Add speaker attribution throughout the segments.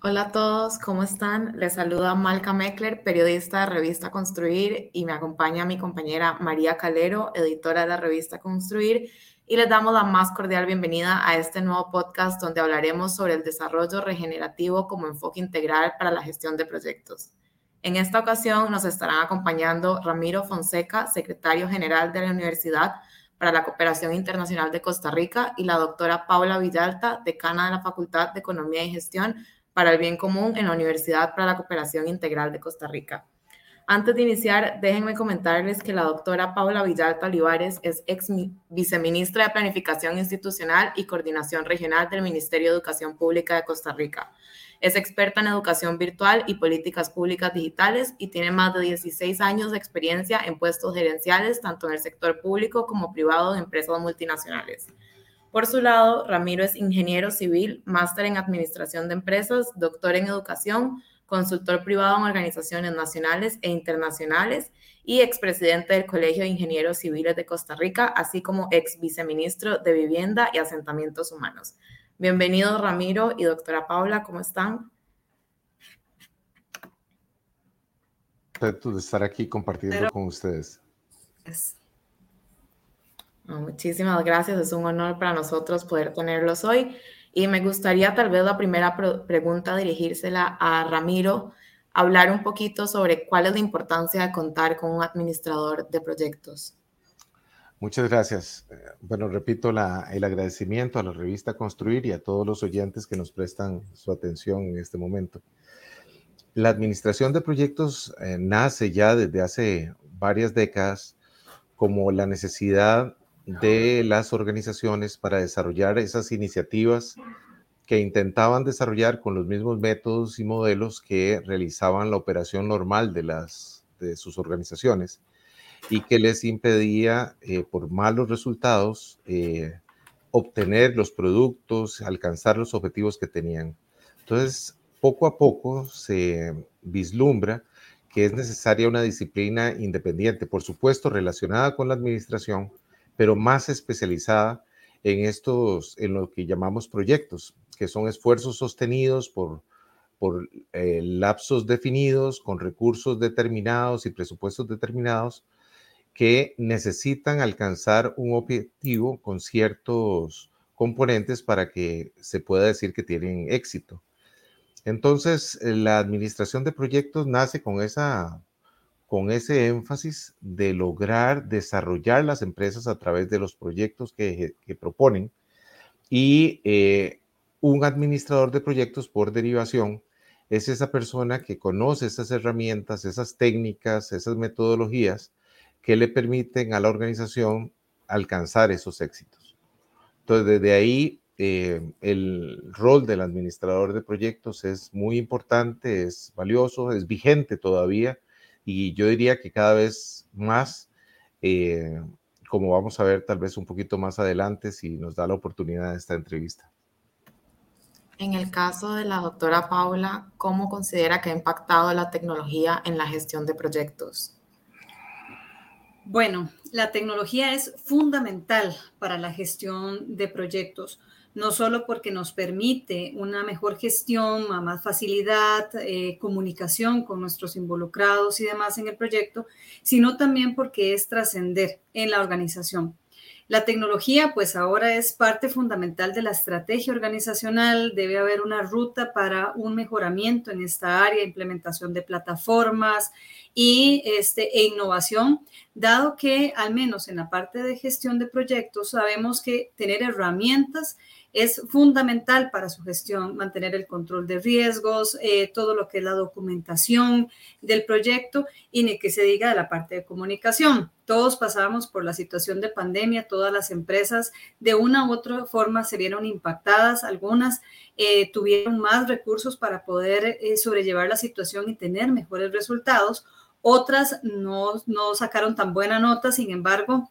Speaker 1: Hola a todos, ¿cómo están? Les saluda Malca Meckler, periodista de revista Construir, y me acompaña mi compañera María Calero, editora de revista Construir, y les damos la más cordial bienvenida a este nuevo podcast donde hablaremos sobre el desarrollo regenerativo como enfoque integral para la gestión de proyectos. En esta ocasión nos estarán acompañando Ramiro Fonseca, secretario general de la Universidad para la Cooperación Internacional de Costa Rica, y la doctora Paula Villalta, decana de la Facultad de Economía y Gestión para el Bien Común en la Universidad para la Cooperación Integral de Costa Rica. Antes de iniciar, déjenme comentarles que la doctora Paula Villalta Olivares es ex viceministra de Planificación Institucional y Coordinación Regional del Ministerio de Educación Pública de Costa Rica. Es experta en educación virtual y políticas públicas digitales y tiene más de 16 años de experiencia en puestos gerenciales tanto en el sector público como privado de empresas multinacionales. Por su lado, Ramiro es ingeniero civil, máster en administración de empresas, doctor en educación, consultor privado en organizaciones nacionales e internacionales y expresidente del Colegio de Ingenieros Civiles de Costa Rica, así como ex viceministro de Vivienda y Asentamientos Humanos. Bienvenidos Ramiro y doctora Paula, ¿cómo están?
Speaker 2: De estar aquí compartiendo con ustedes.
Speaker 1: Muchísimas gracias, es un honor para nosotros poder tenerlos hoy. Y me gustaría tal vez la primera pregunta dirigírsela a Ramiro, hablar un poquito sobre cuál es la importancia de contar con un administrador de proyectos.
Speaker 2: Muchas gracias. Bueno, repito el agradecimiento a la revista Construir y a todos los oyentes que nos prestan su atención en este momento. La administración de proyectos eh, nace ya desde hace varias décadas como la necesidad de las organizaciones para desarrollar esas iniciativas que intentaban desarrollar con los mismos métodos y modelos que realizaban la operación normal de, las, de sus organizaciones y que les impedía, eh, por malos resultados, eh, obtener los productos, alcanzar los objetivos que tenían. Entonces, poco a poco se vislumbra que es necesaria una disciplina independiente, por supuesto relacionada con la administración, pero más especializada en estos, en lo que llamamos proyectos, que son esfuerzos sostenidos por, por eh, lapsos definidos, con recursos determinados y presupuestos determinados, que necesitan alcanzar un objetivo con ciertos componentes para que se pueda decir que tienen éxito. Entonces, la administración de proyectos nace con esa con ese énfasis de lograr desarrollar las empresas a través de los proyectos que, proponen y eh, un administrador de proyectos por derivación es esa persona que conoce esas herramientas, esas técnicas, esas metodologías que le permiten a la organización alcanzar esos éxitos. Entonces, desde ahí, eh, el rol del administrador de proyectos es muy importante, es valioso, es vigente todavía y yo diría que cada vez más, eh, como vamos a ver tal vez un poquito más adelante, si nos da la oportunidad de esta entrevista.
Speaker 1: En el caso de la doctora Paula, ¿cómo considera que ha impactado la tecnología en la gestión de proyectos?
Speaker 3: Bueno, la tecnología es fundamental para la gestión de proyectos no solo porque nos permite una mejor gestión, más facilidad, eh, comunicación con nuestros involucrados y demás en el proyecto, sino también porque es trascender en la organización. La tecnología, pues ahora es parte fundamental de la estrategia organizacional. Debe haber una ruta para un mejoramiento en esta área, implementación de plataformas y este, e innovación, dado que al menos en la parte de gestión de proyectos sabemos que tener herramientas es fundamental para su gestión mantener el control de riesgos, eh, todo lo que es la documentación del proyecto y ni que se diga de la parte de comunicación. Todos pasamos por la situación de pandemia, todas las empresas de una u otra forma se vieron impactadas, algunas eh, tuvieron más recursos para poder eh, sobrellevar la situación y tener mejores resultados, otras no, no sacaron tan buena nota, sin embargo,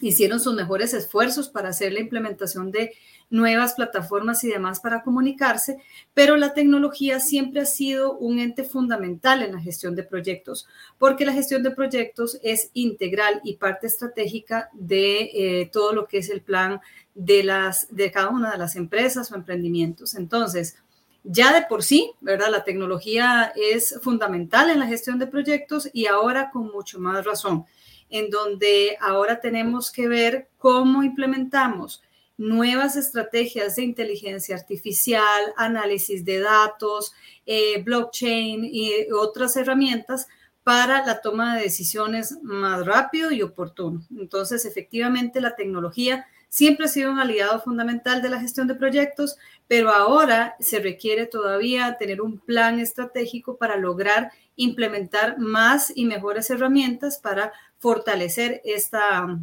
Speaker 3: hicieron sus mejores esfuerzos para hacer la implementación de nuevas plataformas y demás para comunicarse, pero la tecnología siempre ha sido un ente fundamental en la gestión de proyectos, porque la gestión de proyectos es integral y parte estratégica de eh, todo lo que es el plan de, las, de cada una de las empresas o emprendimientos. Entonces, ya de por sí, ¿verdad? La tecnología es fundamental en la gestión de proyectos y ahora con mucho más razón, en donde ahora tenemos que ver cómo implementamos nuevas estrategias de inteligencia artificial, análisis de datos, eh, blockchain y otras herramientas para la toma de decisiones más rápido y oportuno. Entonces, efectivamente, la tecnología siempre ha sido un aliado fundamental de la gestión de proyectos, pero ahora se requiere todavía tener un plan estratégico para lograr implementar más y mejores herramientas para fortalecer esta,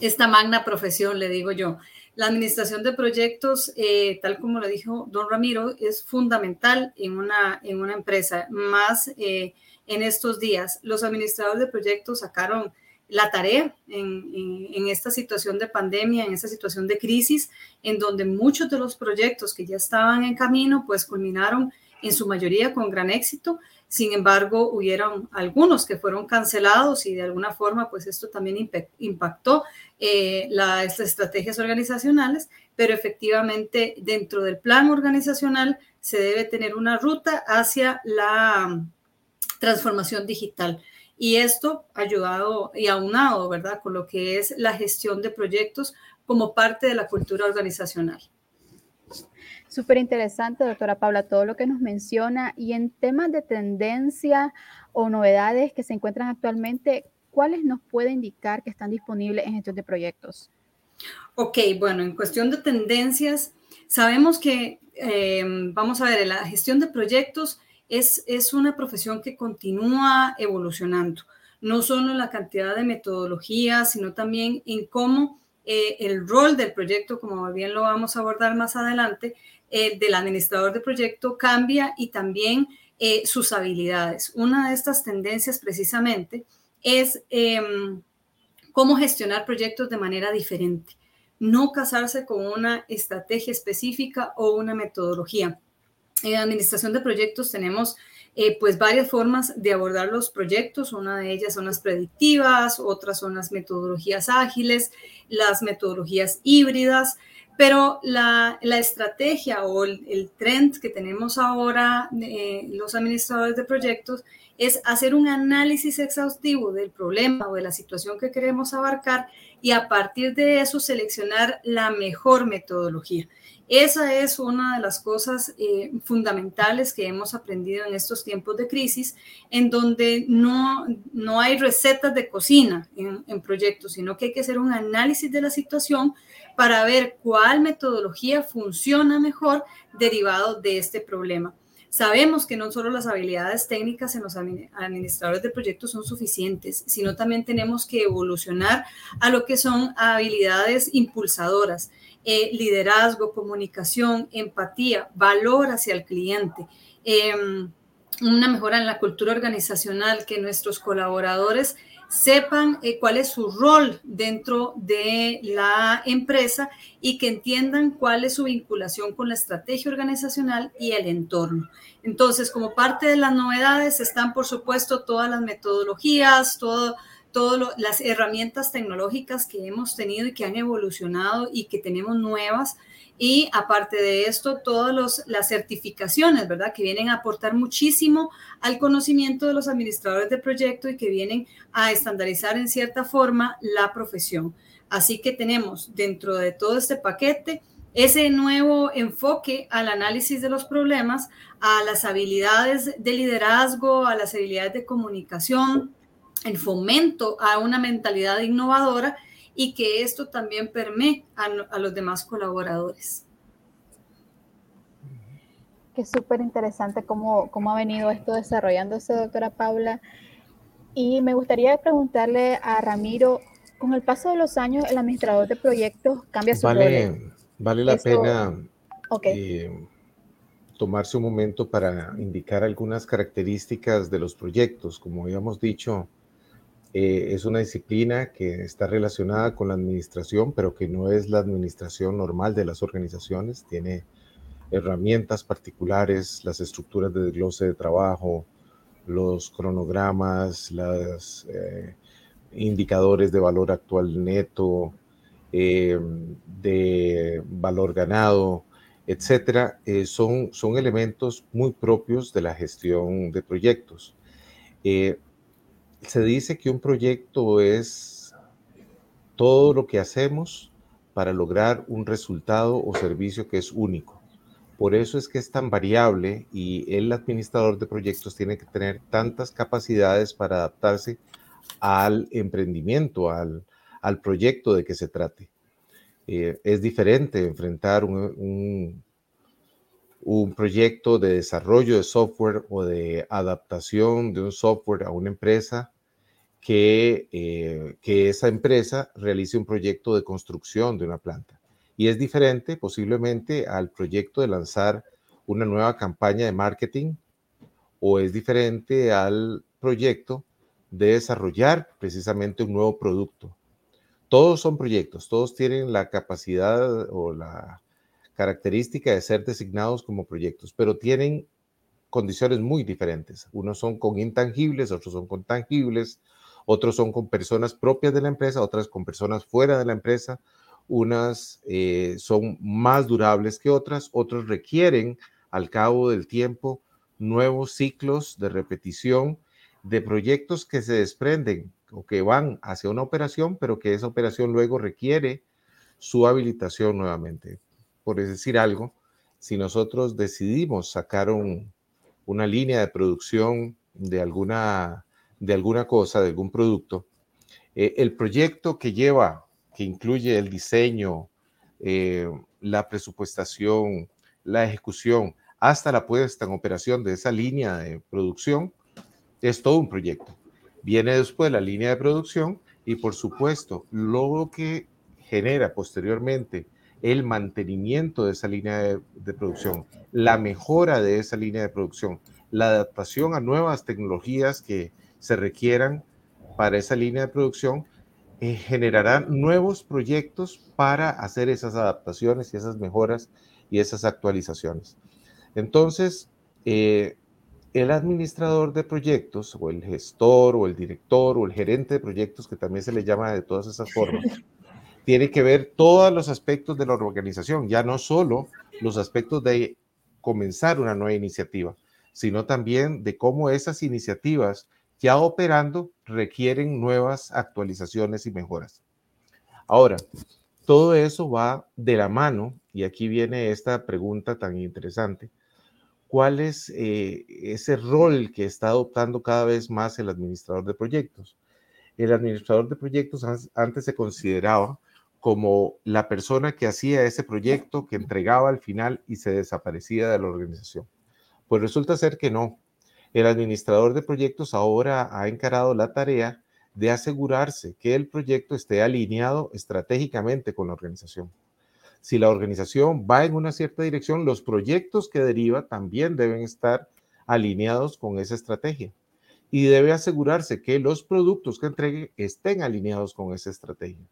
Speaker 3: esta magna profesión, le digo yo. La administración de proyectos, eh, tal como lo dijo don Ramiro, es fundamental en una, en una empresa, más eh, en estos días. Los administradores de proyectos sacaron la tarea en, esta situación de pandemia, en esta situación de crisis, en donde muchos de los proyectos que ya estaban en camino, pues culminaron en su mayoría con gran éxito. Sin embargo, hubieron algunos que fueron cancelados y de alguna forma, pues esto también impactó eh, las estrategias organizacionales, pero efectivamente dentro del plan organizacional se debe tener una ruta hacia la transformación digital. Y esto ha ayudado y aunado, ¿verdad?, con lo que es la gestión de proyectos como parte de la cultura organizacional.
Speaker 4: Súper interesante, doctora Paula, todo lo que nos menciona. Y en temas de tendencia o novedades que se encuentran actualmente, ¿cuáles nos puede indicar que están disponibles en gestión de proyectos?
Speaker 3: Ok, bueno, en cuestión de tendencias, sabemos que, eh, vamos a ver, la gestión de proyectos es, una profesión que continúa evolucionando, no solo en la cantidad de metodologías, sino también en cómo eh, el rol del proyecto, como bien lo vamos a abordar más adelante, eh, del administrador de proyecto cambia y también eh, sus habilidades. Una de estas tendencias precisamente es em, cómo gestionar proyectos de manera diferente, no casarse con una estrategia específica o una metodología en administración de proyectos tenemos eh, pues varias formas de abordar los proyectos. Una de ellas son las predictivas, otras son las metodologías ágiles, las metodologías híbridas, pero la, estrategia o el, trend que tenemos ahora eh, los administradores de proyectos es hacer un análisis exhaustivo del problema o de la situación que queremos abarcar y a partir de eso seleccionar la mejor metodología. Esa es una de las cosas eh, fundamentales que hemos aprendido en estos tiempos de crisis, en donde no, no hay recetas de cocina en, en proyectos, sino que hay que hacer un análisis de la situación para ver cuál metodología funciona mejor derivado de este problema. Sabemos que no solo las habilidades técnicas en los administradores de proyectos son suficientes, sino también tenemos que evolucionar a lo que son habilidades impulsadoras eh, liderazgo, comunicación, empatía, valor hacia el cliente, em, una mejora en la cultura organizacional, que nuestros colaboradores sepan eh, cuál es su rol dentro de la empresa y que entiendan cuál es su vinculación con la estrategia organizacional y el entorno. Entonces, como parte de las novedades están, por supuesto, todas las metodologías, todo todas las herramientas tecnológicas que hemos tenido y que han evolucionado y que tenemos nuevas. Y aparte de esto, todas las certificaciones, ¿verdad? Que vienen a aportar muchísimo al conocimiento de los administradores de proyecto y que vienen a estandarizar en cierta forma la profesión. Así que tenemos dentro de todo este paquete ese nuevo enfoque al análisis de los problemas, a las habilidades de liderazgo, a las habilidades de comunicación, el fomento a una mentalidad innovadora y que esto también permee a, los demás colaboradores.
Speaker 4: Que súper interesante cómo, cómo ha venido esto desarrollándose, doctora Paula. Y me gustaría preguntarle a Ramiro, con el paso de los años, el administrador de proyectos cambia su
Speaker 2: vale, Vale la pena eh, tomarse un momento para indicar algunas características de los proyectos. Como habíamos dicho, eh, es una disciplina que está relacionada con la administración, pero que no es la administración normal de las organizaciones. Tiene herramientas particulares, las estructuras de desglose de trabajo, los cronogramas, los eh, indicadores de valor actual neto, eh, de valor ganado, etcétera, son, son elementos muy propios de la gestión de proyectos. Se dice que un proyecto es todo lo que hacemos para lograr un resultado o servicio que es único. Por eso es que es tan variable y el administrador de proyectos tiene que tener tantas capacidades para adaptarse al emprendimiento, al, al proyecto de que se trate. Eh, es diferente enfrentar un, un, proyecto de desarrollo de software o de adaptación de un software a una empresa que, eh, que esa empresa realice un proyecto de construcción de una planta. Y es diferente posiblemente al proyecto de lanzar una nueva campaña de marketing o es diferente al proyecto de desarrollar precisamente un nuevo producto todos son proyectos, todos tienen la capacidad o la característica de ser designados como proyectos, pero tienen condiciones muy diferentes. Unos son con intangibles, otros son con tangibles, otros son con personas propias de la empresa, otras con personas fuera de la empresa, unas eh, son más durables que otras, otros requieren al cabo del tiempo nuevos ciclos de repetición de proyectos que se desprenden o que van hacia una operación, pero que esa operación luego requiere su habilitación nuevamente. Por decir algo, si nosotros decidimos sacar una línea de producción de alguna, de alguna cosa, de algún producto, eh, el proyecto que lleva, que incluye el diseño, eh, la presupuestación, la ejecución, hasta la puesta en operación de esa línea de producción, es todo un proyecto. Viene después la línea de producción y por supuesto lo que genera posteriormente el mantenimiento de esa línea de, producción, la mejora de esa línea de producción, la adaptación a nuevas tecnologías que se requieran para esa línea de producción, eh, generarán nuevos proyectos para hacer esas adaptaciones y esas mejoras y esas actualizaciones. Entonces, eh, el administrador de proyectos o el gestor o el director o el gerente de proyectos, que también se le llama de todas esas formas, tiene que ver todos los aspectos de la organización, ya no solo los aspectos de comenzar una nueva iniciativa, sino también de cómo esas iniciativas ya operando requieren nuevas actualizaciones y mejoras. Ahora, todo eso va de la mano, y aquí viene esta pregunta tan interesante, cuál es eh, ese rol que está adoptando cada vez más el administrador de proyectos. El administrador de proyectos antes se consideraba como la persona que hacía ese proyecto, que entregaba al final y se desaparecía de la organización. Pues resulta ser que no. El administrador de proyectos ahora ha encarado la tarea de asegurarse que el proyecto esté alineado estratégicamente con la organización si la organización va en una cierta dirección, los proyectos que deriva también deben estar alineados con esa estrategia. Y debe asegurarse que los productos que entregue estén alineados con esa estrategia.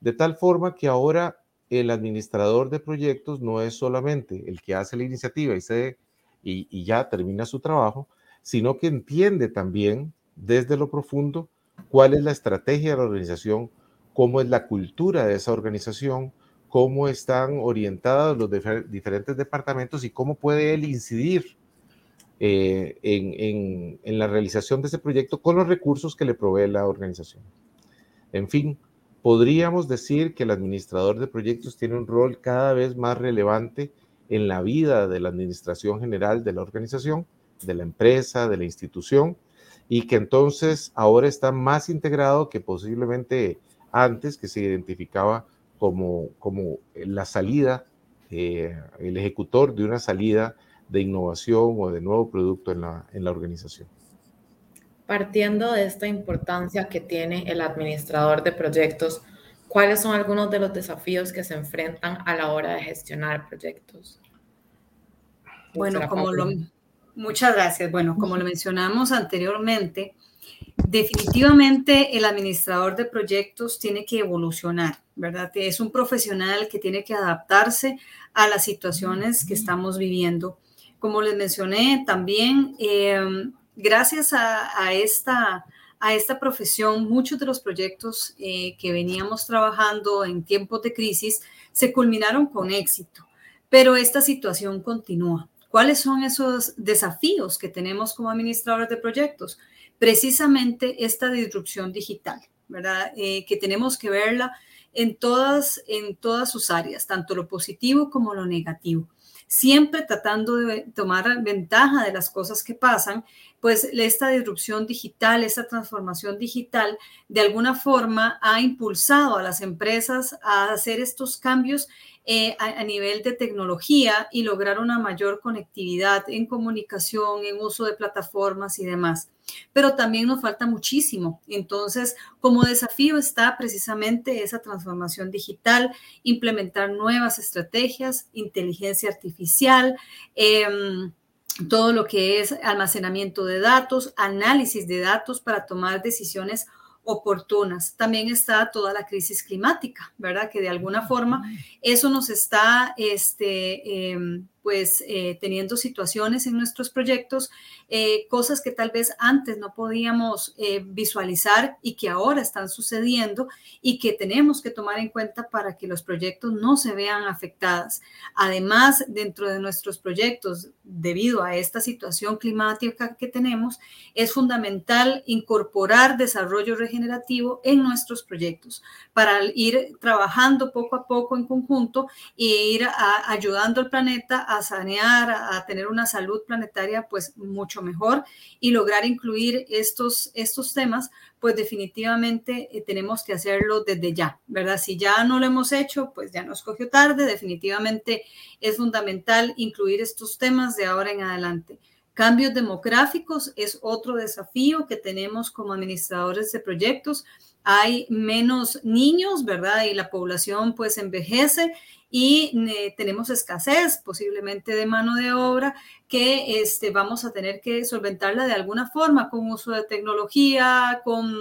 Speaker 2: De tal forma que ahora el administrador de proyectos no es solamente el que hace la iniciativa y, se, y, ya termina su trabajo, sino que entiende también desde lo profundo cuál es la estrategia de la organización, cómo es la cultura de esa organización, cómo están orientados los diferentes departamentos y cómo puede él incidir eh, en, en, la realización de ese proyecto con los recursos que le provee la organización. En fin, podríamos decir que el administrador de proyectos tiene un rol cada vez más relevante en la vida de la administración general de la organización, de la empresa, de la institución, y que entonces ahora está más integrado que posiblemente antes, que se identificaba como, como la salida, eh, el ejecutor de una salida de innovación o de nuevo producto en la, en la organización.
Speaker 1: Partiendo de esta importancia que tiene el administrador de proyectos, ¿cuáles son algunos de los desafíos que se enfrentan a la hora de gestionar proyectos?
Speaker 3: Bueno, como lo, muchas gracias. Bueno, como lo mencionamos anteriormente, definitivamente el administrador de proyectos tiene que evolucionar, ¿verdad? Es un profesional que tiene que adaptarse a las situaciones que estamos viviendo. Como les mencioné también, em, gracias a, esta, a esta profesión, muchos de los proyectos eh, que veníamos trabajando en tiempos de crisis se culminaron con éxito pero esta situación continúa. ¿Cuáles son esos desafíos que tenemos como administradores de proyectos? Precisamente esta disrupción digital, ¿verdad? Eh, que tenemos que verla en todas, en todas sus áreas, tanto lo positivo como lo negativo siempre tratando de tomar ventaja de las cosas que pasan, pues esta disrupción digital, esta transformación digital, de alguna forma ha impulsado a las empresas a hacer estos cambios eh, a, nivel de tecnología y lograr una mayor conectividad en comunicación, en uso de plataformas y demás. Pero también nos falta muchísimo. Entonces, como desafío está precisamente esa transformación digital, implementar nuevas estrategias, inteligencia artificial. Em, todo lo que es almacenamiento de datos, análisis de datos para tomar decisiones oportunas. También está toda la crisis climática, ¿verdad? Que de alguna forma eso nos está este, em, pues eh, teniendo situaciones en nuestros proyectos, eh, cosas que tal vez antes no podíamos eh, visualizar y que ahora están sucediendo y que tenemos que tomar en cuenta para que los proyectos no se vean afectadas. Además, dentro de nuestros proyectos, debido a esta situación climática que tenemos, es fundamental incorporar desarrollo regenerativo en nuestros proyectos para ir trabajando poco a poco en conjunto e ir ayudando al planeta a sanear, a tener una salud planetaria pues mucho mejor y lograr incluir estos, estos temas, pues definitivamente eh, tenemos que hacerlo desde ya, ¿verdad? Si ya no lo hemos hecho, pues ya nos cogió tarde, definitivamente es fundamental incluir estos temas de ahora en adelante. Cambios demográficos es otro desafío que tenemos como administradores de proyectos. Hay menos niños, ¿verdad? Y la población pues envejece y eh, tenemos escasez posiblemente de mano de obra que este, vamos a tener que solventarla de alguna forma con uso de tecnología, con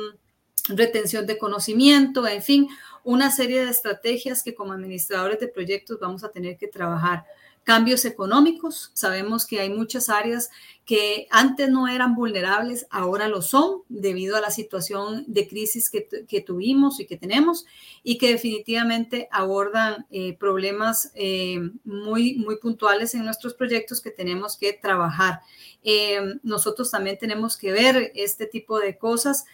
Speaker 3: retención de conocimiento, en fin, una serie de estrategias que como administradores de proyectos vamos a tener que trabajar cambios económicos. Sabemos que hay muchas áreas que antes no eran vulnerables, ahora lo son debido a la situación de crisis que, tuvimos y que tenemos y que definitivamente abordan eh, problemas eh, muy, muy puntuales en nuestros proyectos que tenemos que trabajar. Eh, nosotros también tenemos que ver este tipo de cosas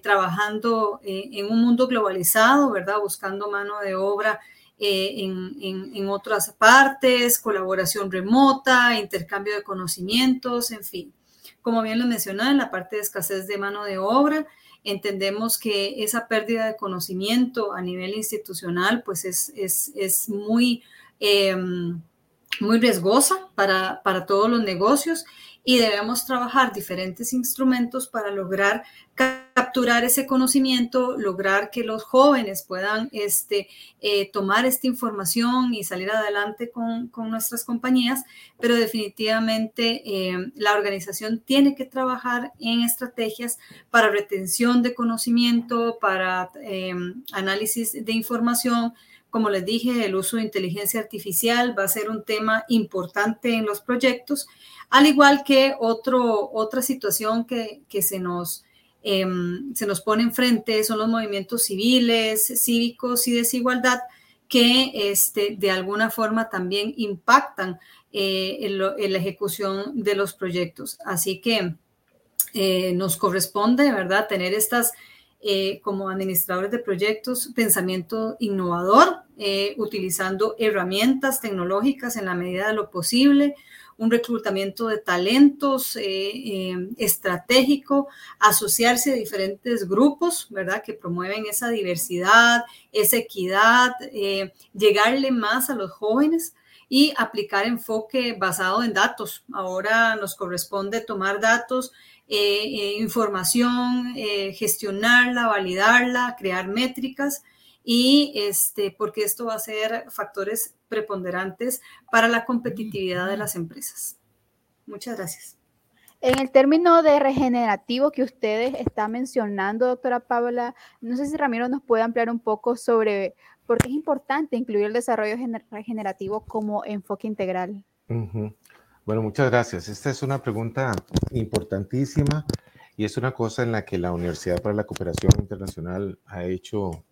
Speaker 3: trabajando en un mundo globalizado, ¿verdad? Buscando mano de obra eh, en, otras partes, colaboración remota, intercambio de conocimientos, en fin. Como bien lo mencionaba, en la parte de escasez de mano de obra, entendemos que esa pérdida de conocimiento a nivel institucional, pues es, es, muy, em, muy riesgosa para, para todos los negocios y debemos trabajar diferentes instrumentos para lograr capturar ese conocimiento, lograr que los jóvenes puedan este, eh, tomar esta información y salir adelante con, nuestras compañías, pero definitivamente eh, la organización tiene que trabajar en estrategias para retención de conocimiento, para eh, análisis de información, como les dije, el uso de inteligencia artificial va a ser un tema importante en los proyectos, al igual que otra situación que, se, nos, em, se nos pone enfrente son los movimientos civiles, cívicos y desigualdad que este, de alguna forma también impactan eh, en, la ejecución de los proyectos. Así que eh, nos corresponde, ¿verdad?, tener estas eh, como administradores de proyectos, pensamiento innovador, eh, utilizando herramientas tecnológicas en la medida de lo posible, un reclutamiento de talentos eh, estratégico, asociarse a diferentes grupos, ¿verdad? Que promueven esa diversidad, esa equidad, llegarle más a los jóvenes y aplicar enfoque basado en datos. Ahora nos corresponde tomar datos eh, eh, información, eh, gestionarla, validarla, crear métricas y este, porque esto va a ser factores preponderantes para la competitividad de las empresas. Muchas gracias.
Speaker 4: En el término de regenerativo que ustedes están mencionando, doctora Paula, no sé si Ramiro nos puede ampliar un poco sobre por qué es importante incluir el desarrollo regenerativo como enfoque integral.
Speaker 2: Bueno, muchas gracias. Esta es una pregunta importantísima y es una cosa en la que la Universidad para la Cooperación Internacional ha hecho,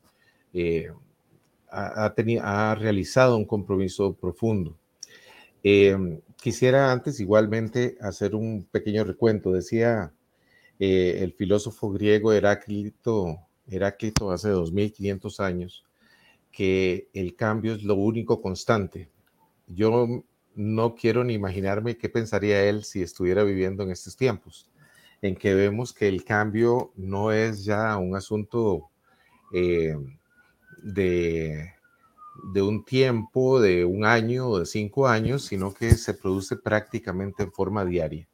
Speaker 2: eh, ha, ha realizado un compromiso profundo. Em, quisiera antes igualmente hacer un pequeño recuento. Decía eh, el filósofo griego Heráclito, Heráclito hace 2500 años que el cambio es lo único constante. Yo no quiero ni imaginarme qué pensaría él si estuviera viviendo en estos tiempos, en que vemos que el cambio no es ya un asunto eh, de, un tiempo, de un año o de cinco años, sino que se produce prácticamente en forma diaria.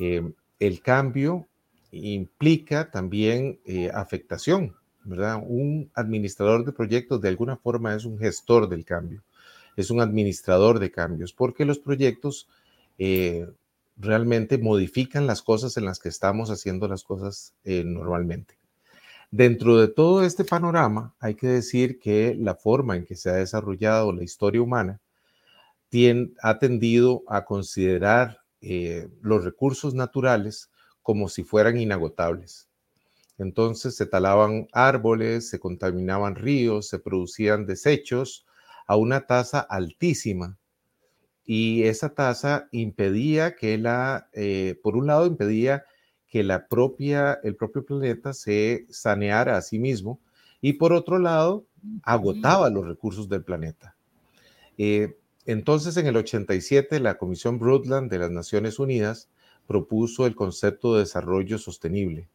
Speaker 2: Eh, el cambio implica también eh, afectación, ¿verdad? Un administrador de proyectos de alguna forma es un gestor del cambio, es un administrador de cambios, porque los proyectos eh, realmente modifican las cosas en las que estamos haciendo las cosas eh, normalmente. Dentro de todo este panorama, hay que decir que la forma en que se ha desarrollado la historia humana ha tendido a considerar los recursos naturales como si fueran inagotables. Entonces se talaban árboles, se contaminaban ríos, se producían desechos a una tasa altísima. Y esa tasa impedía que la, eh, por un lado, impedía que la propia, el propio planeta se saneara a sí mismo y por otro lado, agotaba los recursos del planeta. Eh, entonces, en el 87, la Comisión Brundtland de las Naciones Unidas propuso el concepto de desarrollo sostenible.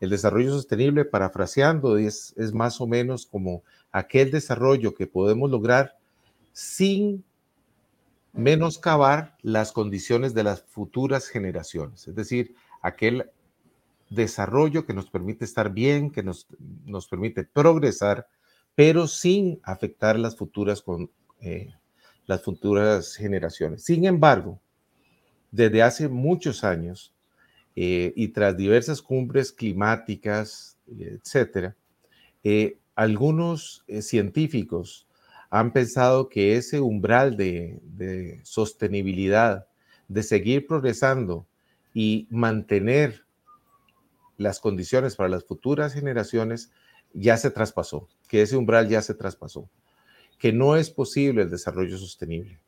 Speaker 2: El desarrollo sostenible, parafraseando, es, es más o menos como aquel desarrollo que podemos lograr sin menoscabar las condiciones de las futuras generaciones. Es decir, aquel desarrollo que nos permite estar bien, que nos, nos permite progresar, pero sin afectar las futuras, con, eh, las futuras generaciones. Sin embargo, desde hace muchos años eh, y tras diversas cumbres climáticas, etcétera, eh, algunos eh, científicos han pensado que ese umbral de, de, sostenibilidad, de seguir progresando y mantener las condiciones para las futuras generaciones, ya se traspasó, que ese umbral ya se traspasó, que no es posible el desarrollo sostenible.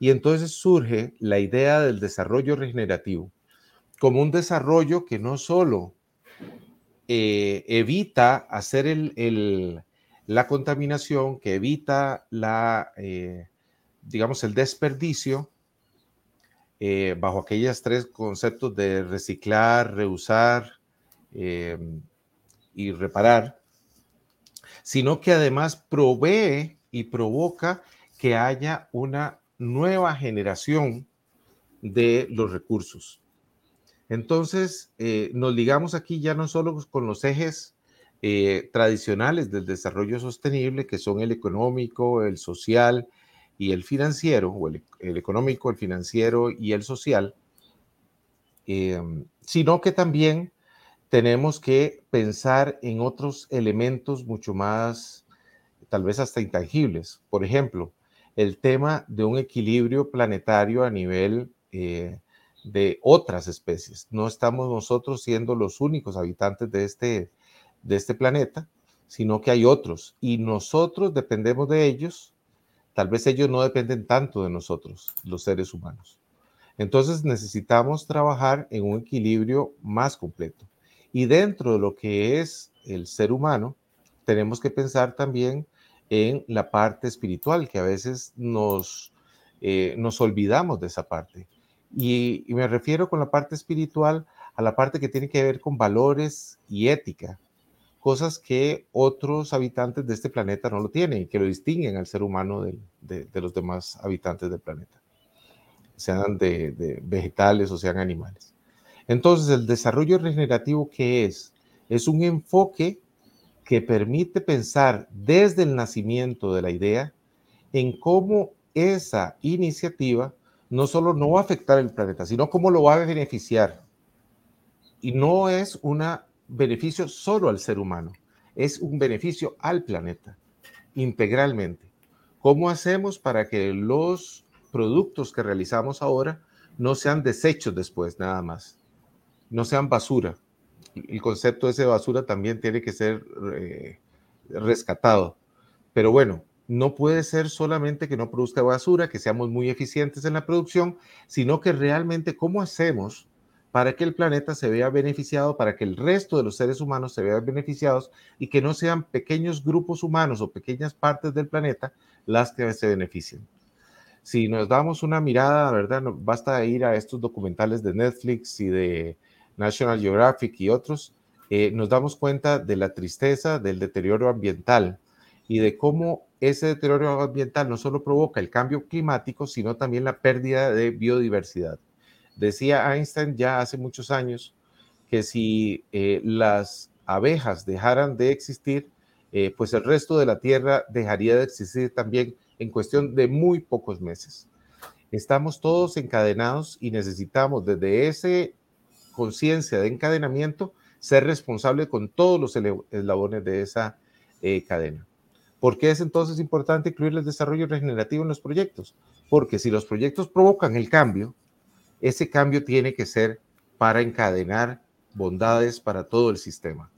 Speaker 2: Y entonces surge la idea del desarrollo regenerativo como un desarrollo que no solo eh, evita hacer el, la contaminación, que evita la, eh, digamos, el desperdicio, eh, bajo aquellos tres conceptos de reciclar, reusar y reparar, sino que además provee y provoca que haya una nueva generación de los recursos. Entonces, eh, nos ligamos aquí ya no solo con los ejes eh, tradicionales del desarrollo sostenible, que son el económico, el social y el financiero, o el, económico, el financiero y el social, em, sino que también tenemos que pensar en otros elementos mucho más, tal vez hasta intangibles. Por ejemplo, el tema de un equilibrio planetario a nivel eh, de otras especies. No estamos nosotros siendo los únicos habitantes de este, de este planeta, sino que hay otros y nosotros dependemos de ellos. Tal vez ellos no dependen tanto de nosotros, los seres humanos. Entonces necesitamos trabajar en un equilibrio más completo. Y dentro de lo que es el ser humano, tenemos que pensar también en la parte espiritual, que a veces nos, eh, nos olvidamos de esa parte. Y, me refiero con la parte espiritual a la parte que tiene que ver con valores y ética, cosas que otros habitantes de este planeta no lo tienen y que lo distinguen al ser humano de, los demás habitantes del planeta, sean de, de, vegetales o sean animales. Entonces, el desarrollo regenerativo, ¿qué es? Es un enfoque que permite pensar desde el nacimiento de la idea en cómo esa iniciativa no solo no va a afectar el planeta, sino cómo lo va a beneficiar. Y no es un beneficio solo al ser humano, es un beneficio al planeta, integralmente. ¿Cómo hacemos para que los productos que realizamos ahora no sean desechos después, nada más? No sean basura, el concepto de ese basura también tiene que ser eh, rescatado. Pero bueno, no puede ser solamente que no produzca basura, que seamos muy eficientes en la producción, sino que realmente cómo hacemos para que el planeta se vea beneficiado, para que el resto de los seres humanos se vean beneficiados y que no sean pequeños grupos humanos o pequeñas partes del planeta las que se beneficien. Si nos damos una mirada, ¿verdad? basta ir a estos documentales de Netflix y de National Geographic y otros, eh, nos damos cuenta de la tristeza del deterioro ambiental y de cómo ese deterioro ambiental no solo provoca el cambio climático, sino también la pérdida de biodiversidad. Decía Einstein ya hace muchos años que si eh, las abejas dejaran de existir, eh, pues el resto de la Tierra dejaría de existir también en cuestión de muy pocos meses. Estamos todos encadenados y necesitamos desde ese conciencia de encadenamiento ser responsable con todos los eslabones de esa eh, cadena. ¿Por qué es entonces importante incluir el desarrollo regenerativo en los proyectos? Porque si los proyectos provocan el cambio, ese cambio tiene que ser para encadenar bondades para todo el sistema.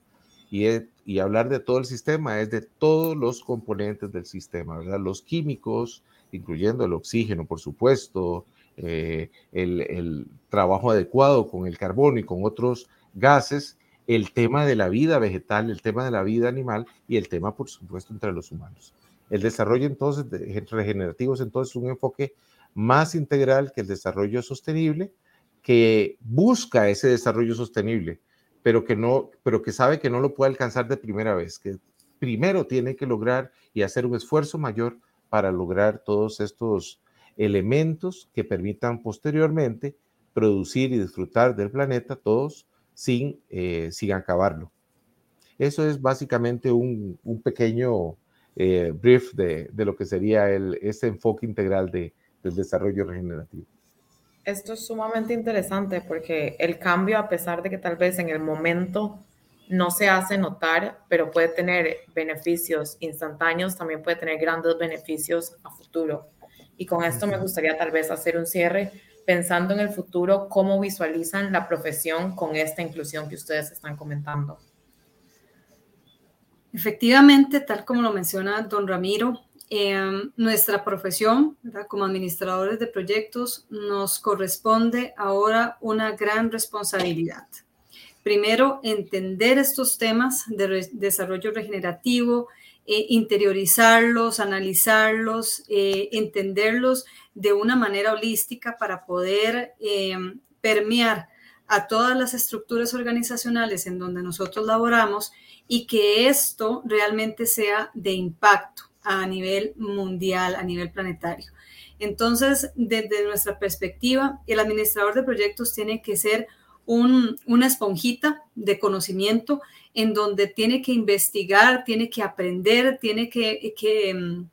Speaker 2: Y, hablar de todo el sistema es de todos los componentes del sistema. Los químicos, incluyendo el oxígeno, por supuesto, eh, el, el trabajo adecuado con el carbono y con otros gases, el tema de la vida vegetal, el tema de la vida animal y el tema, por supuesto, entre los humanos. El desarrollo entonces de regenerativo es entonces un enfoque más integral que el desarrollo sostenible, que busca ese desarrollo sostenible, pero que no, pero que sabe que no lo puede alcanzar de primera vez, que primero tiene que lograr y hacer un esfuerzo mayor para lograr todos estos elementos que permitan posteriormente producir y disfrutar del planeta todos sin, eh, sin acabarlo. Eso es básicamente un, pequeño eh, brief de, lo que sería el, este enfoque integral de, del desarrollo regenerativo.
Speaker 1: Esto es sumamente interesante porque el cambio, a pesar de que tal vez en el momento no se hace notar, pero puede tener beneficios instantáneos, también puede tener grandes beneficios a futuro. Y con esto me gustaría tal vez hacer un cierre pensando en el futuro, cómo visualizan la profesión con esta inclusión que ustedes están comentando.
Speaker 3: Efectivamente, tal como lo menciona don Ramiro, em, nuestra profesión como administradores de proyectos nos corresponde ahora una gran responsabilidad. Primero, entender estos temas de desarrollo regenerativo, eh, interiorizarlos, analizarlos, eh, entenderlos de una manera holística para poder eh, permear a todas las estructuras organizacionales en donde nosotros laboramos y que esto realmente sea de impacto a nivel mundial, a nivel planetario. Entonces, desde nuestra perspectiva, el administrador de proyectos tiene que ser una esponjita de conocimiento en donde tiene que investigar, tiene que aprender, tiene que, que,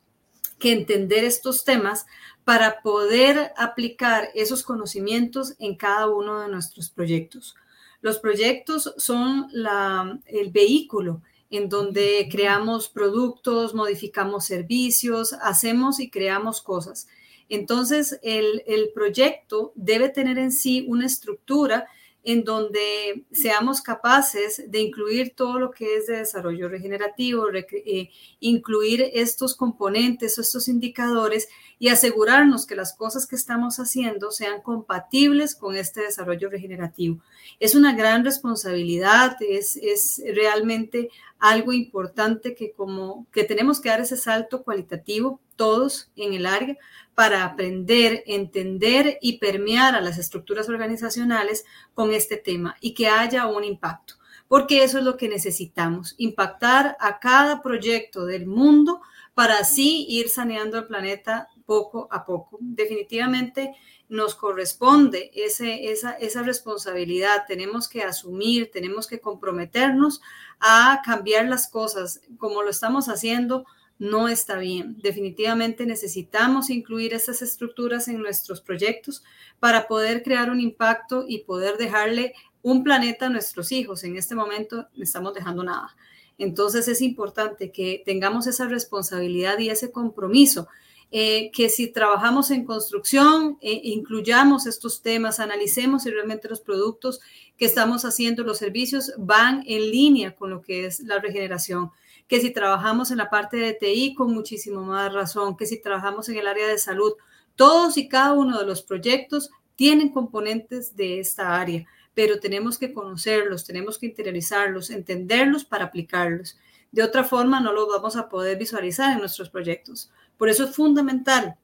Speaker 3: que entender estos temas para poder aplicar esos conocimientos en cada uno de nuestros proyectos. Los proyectos son la, el vehículo en donde creamos productos, modificamos servicios, hacemos y creamos cosas. Entonces, el, el proyecto debe tener en sí una estructura en donde seamos capaces de incluir todo lo que es de desarrollo regenerativo, eh, incluir estos componentes, estos indicadores y asegurarnos que las cosas que estamos haciendo sean compatibles con este desarrollo regenerativo. Es una gran responsabilidad, es, es realmente algo importante que como que tenemos que dar ese salto cualitativo todos en el área para aprender, entender y permear a las estructuras organizacionales con este tema y que haya un impacto, porque eso es lo que necesitamos, impactar a cada proyecto del mundo para así ir saneando el planeta poco a poco. Definitivamente nos corresponde esa responsabilidad, tenemos que asumir, tenemos que comprometernos a cambiar las cosas como lo estamos haciendo no está bien. Definitivamente necesitamos incluir esas estructuras en nuestros proyectos para poder crear un impacto y poder dejarle un planeta a nuestros hijos. En este momento no estamos dejando nada. Entonces es importante que tengamos esa responsabilidad y ese compromiso. Eh, que si trabajamos en construcción, eh, incluyamos estos temas, analicemos si realmente los productos que estamos haciendo, los servicios van en línea con lo que es la regeneración que si trabajamos en la parte de TI con muchísimo más razón, que si trabajamos en el área de salud. Todos y cada uno de los proyectos tienen componentes de esta área, pero tenemos que conocerlos, tenemos que interiorizarlos, entenderlos para aplicarlos. De otra forma, no los vamos a poder visualizar en nuestros proyectos. Por eso es fundamental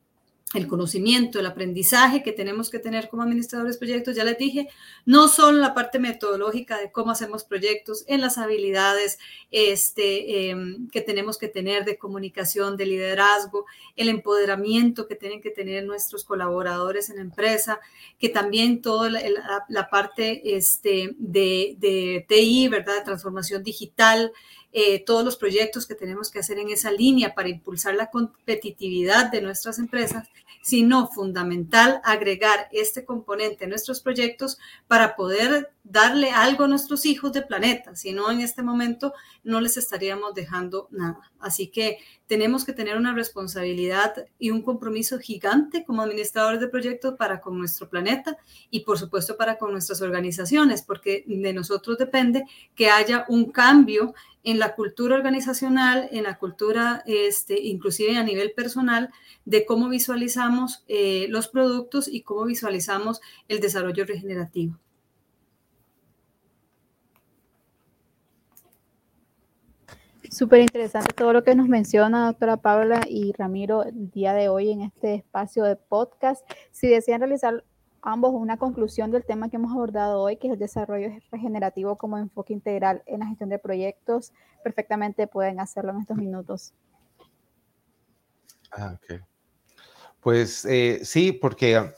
Speaker 3: el conocimiento, el aprendizaje que tenemos que tener como administradores de proyectos, ya les dije, no solo la parte metodológica de cómo hacemos proyectos, en las habilidades este, em, que tenemos que tener de comunicación, de liderazgo, el empoderamiento que tienen que tener nuestros colaboradores en la empresa, que también toda la, parte este, de, de TI, ¿verdad? De transformación digital, eh, todos los proyectos que tenemos que hacer en esa línea para impulsar la competitividad de nuestras empresas, sino fundamental agregar este componente a nuestros proyectos para poder darle algo a nuestros hijos de planeta, si no en este momento no les estaríamos dejando nada. Así que tenemos que tener una responsabilidad y un compromiso gigante como administradores de proyectos para con nuestro planeta y por supuesto para con nuestras organizaciones, porque de nosotros depende que haya un cambio en la cultura organizacional, en la cultura, este, inclusive a nivel personal, de cómo visualizamos eh, los productos y cómo visualizamos el desarrollo regenerativo.
Speaker 4: Súper interesante todo lo que nos menciona doctora Paula y Ramiro el día de hoy en este espacio de podcast. Si desean realizar ambos una conclusión del tema que hemos abordado hoy, que es el desarrollo regenerativo como enfoque integral en la gestión de proyectos, perfectamente pueden hacerlo en estos minutos.
Speaker 2: Ah, ok. Pues eh, sí, porque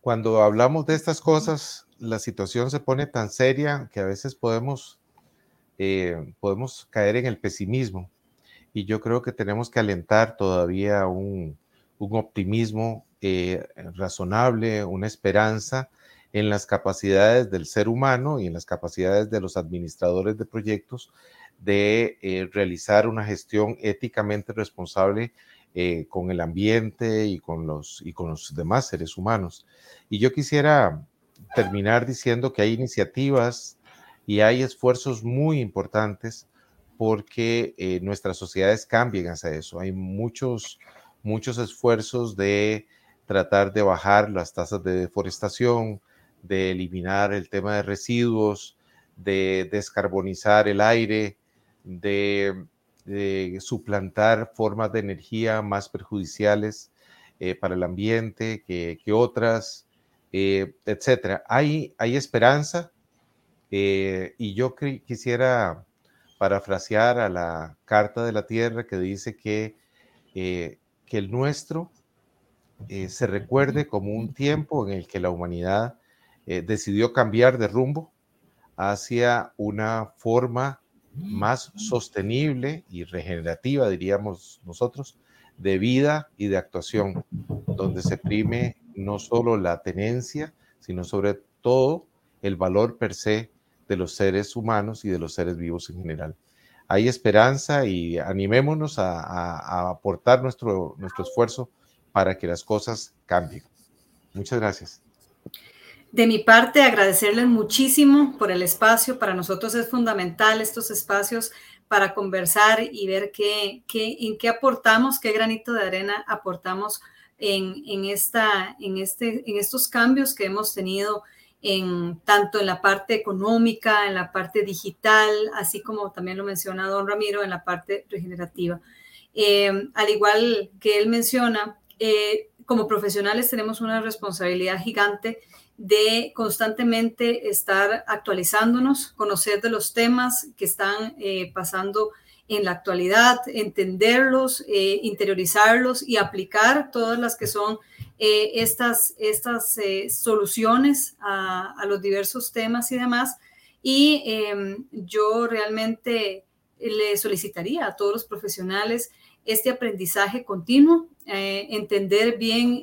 Speaker 2: cuando hablamos de estas cosas, la situación se pone tan seria que a veces podemos eh, podemos caer en el pesimismo. Y yo creo que tenemos que alentar todavía un, optimismo eh, razonable, una esperanza en las capacidades del ser humano y en las capacidades de los administradores de proyectos de eh, realizar una gestión éticamente responsable con el ambiente y con, los, y con los demás seres humanos. Y yo quisiera terminar diciendo que hay iniciativas y hay esfuerzos muy importantes porque eh, nuestras sociedades cambien hacia eso. Hay muchos, muchos esfuerzos de tratar de bajar las tasas de deforestación, de eliminar el tema de residuos, de descarbonizar el aire, de, suplantar formas de energía más perjudiciales eh, para el ambiente que, otras, eh, etcétera. Hay, hay esperanza, eh, y yo quisiera parafrasear a la Carta de la Tierra que dice que, eh, que el nuestro eh, se recuerde como un tiempo en el que la humanidad decidió cambiar de rumbo hacia una forma más sostenible y regenerativa, diríamos nosotros, de vida y de actuación, donde se prime no solo la tenencia, sino sobre todo el valor per se de los seres humanos y de los seres vivos en general. Hay esperanza y animémonos a, aportar nuestro, nuestro esfuerzo para que las cosas cambien. Muchas gracias.
Speaker 3: De mi parte, agradecerles muchísimo por el espacio. Para nosotros es fundamental estos espacios para conversar y ver qué, qué, en qué aportamos, qué granito de arena aportamos en, en, esta, en, este, en estos cambios que hemos tenido en tanto en la parte económica, en la parte digital, así como también lo menciona don Ramiro, en la parte regenerativa. Eh, al igual que él menciona, eh, como profesionales tenemos una responsabilidad gigante de constantemente estar actualizándonos, conocer de los temas que están eh, pasando en la actualidad, entenderlos, interiorizarlos y aplicar todas las que son eh, estas, estas eh, soluciones a, los diversos temas y demás. Y em, yo realmente le solicitaría a todos los profesionales este aprendizaje continuo, eh, entender bien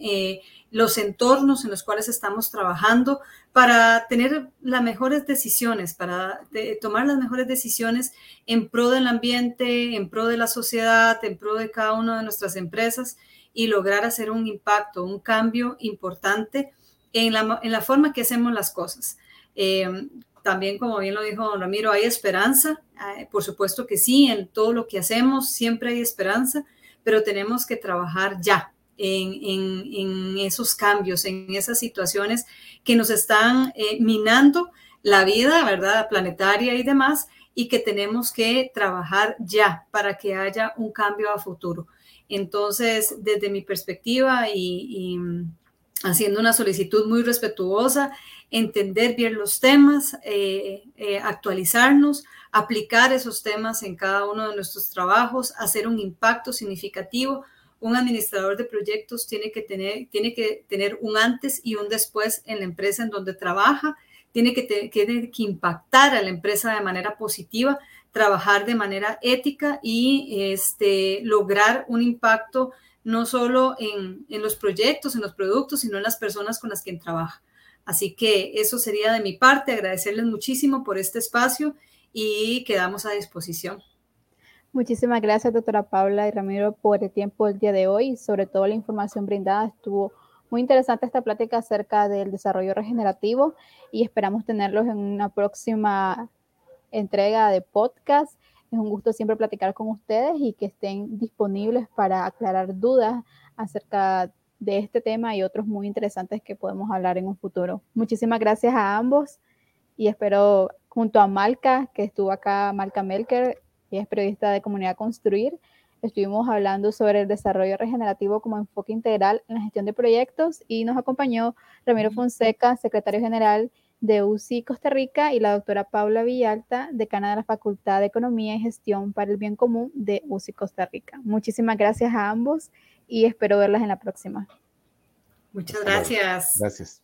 Speaker 3: los entornos en los cuales estamos trabajando para tener las mejores decisiones, para tomar las mejores decisiones en pro del ambiente, en pro de la sociedad, en pro de cada una de nuestras empresas y lograr hacer un impacto, un cambio importante en la, en la forma que hacemos las cosas. Eh, también, como bien lo dijo Ramiro, hay esperanza. Eh, por supuesto que sí, en todo lo que hacemos siempre hay esperanza, pero tenemos que trabajar ya en, esos cambios, en esas situaciones que nos están eh, minando la vida, ¿verdad? Planetaria y demás, y que tenemos que trabajar ya para que haya un cambio a futuro. Entonces, desde mi perspectiva y, mm, haciendo una solicitud muy respetuosa, entender bien los temas, eh, eh, actualizarnos, aplicar esos temas en cada uno de nuestros trabajos, hacer un impacto significativo. Un administrador de proyectos tiene que tener, tiene que tener un antes y un después en la empresa en donde trabaja, tiene que, tiene que impactar a la empresa de manera positiva, trabajar de manera ética y este, lograr un impacto no solo en, en los proyectos, en los productos, sino en las personas con las que trabaja. Así que eso sería de mi parte, agradecerles muchísimo por este espacio y quedamos a disposición.
Speaker 4: Muchísimas gracias, doctora Paula y Ramiro, por el tiempo del día de hoy y sobre todo la información brindada. Estuvo muy interesante esta plática acerca del desarrollo regenerativo y esperamos tenerlos en una próxima entrega de podcast. Es un gusto siempre platicar con ustedes y que estén disponibles para aclarar dudas acerca de este tema y otros muy interesantes que podemos hablar en un futuro. Muchísimas gracias a ambos y espero junto a Malca, que estuvo acá, Malca Melker, es periodista de Comunidad Construir. Estuvimos hablando sobre el desarrollo regenerativo como enfoque integral en la gestión de proyectos y nos acompañó Ramiro Fonseca, secretario general de UCI Costa Rica y la doctora Paula Villalta, decana de la Facultad de Economía y Gestión para el Bien Común de UCI Costa Rica. Muchísimas gracias a ambos y espero verlas en la próxima.
Speaker 3: Muchas gracias.
Speaker 2: Gracias.